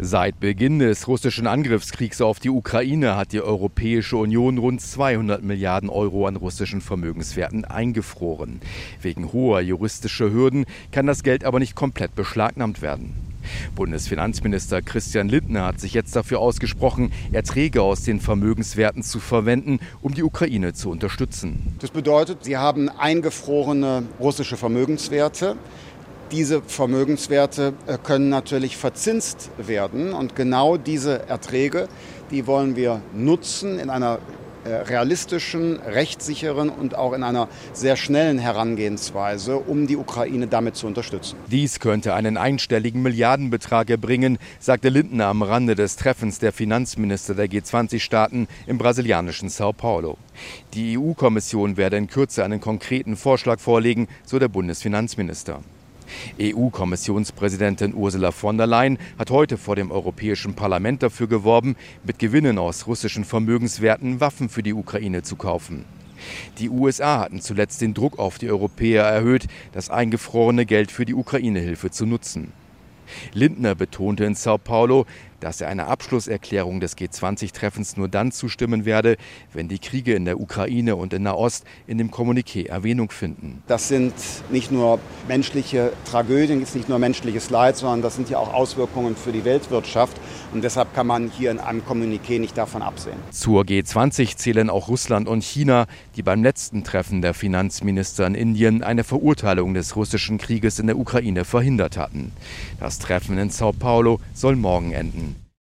Seit Beginn des russischen Angriffskriegs auf die Ukraine hat die Europäische Union rund 200 Milliarden Euro an russischen Vermögenswerten eingefroren. Wegen hoher juristischer Hürden kann das Geld aber nicht komplett beschlagnahmt werden. Bundesfinanzminister Christian Lindner hat sich jetzt dafür ausgesprochen, Erträge aus den Vermögenswerten zu verwenden, um die Ukraine zu unterstützen. Das bedeutet, sie haben eingefrorene russische Vermögenswerte. Diese Vermögenswerte äh, können natürlich verzinst werden und genau diese Erträge, die wollen wir nutzen in einer äh, realistischen, rechtssicheren und auch in einer sehr schnellen Herangehensweise, um die Ukraine damit zu unterstützen. Dies könnte einen einstelligen Milliardenbetrag erbringen, sagte Lindner am Rande des Treffens der Finanzminister der G20-Staaten im brasilianischen Sao Paulo. Die EU-Kommission werde in Kürze einen konkreten Vorschlag vorlegen, so der Bundesfinanzminister. EU-Kommissionspräsidentin Ursula von der Leyen hat heute vor dem Europäischen Parlament dafür geworben, mit Gewinnen aus russischen Vermögenswerten Waffen für die Ukraine zu kaufen. Die USA hatten zuletzt den Druck auf die Europäer erhöht, das eingefrorene Geld für die Ukraine-Hilfe zu nutzen. Lindner betonte in Sao Paulo, dass er einer Abschlusserklärung des G20-Treffens nur dann zustimmen werde, wenn die Kriege in der Ukraine und in Nahost in dem Kommuniqué Erwähnung finden. Das sind nicht nur menschliche Tragödien, ist nicht nur menschliches Leid, sondern das sind ja auch Auswirkungen für die Weltwirtschaft. Und deshalb kann man hier in einem Kommuniqué nicht davon absehen. Zur G20 zählen auch Russland und China, die beim letzten Treffen der Finanzminister in Indien eine Verurteilung des russischen Krieges in der Ukraine verhindert hatten. Das Treffen in Sao Paulo soll morgen enden.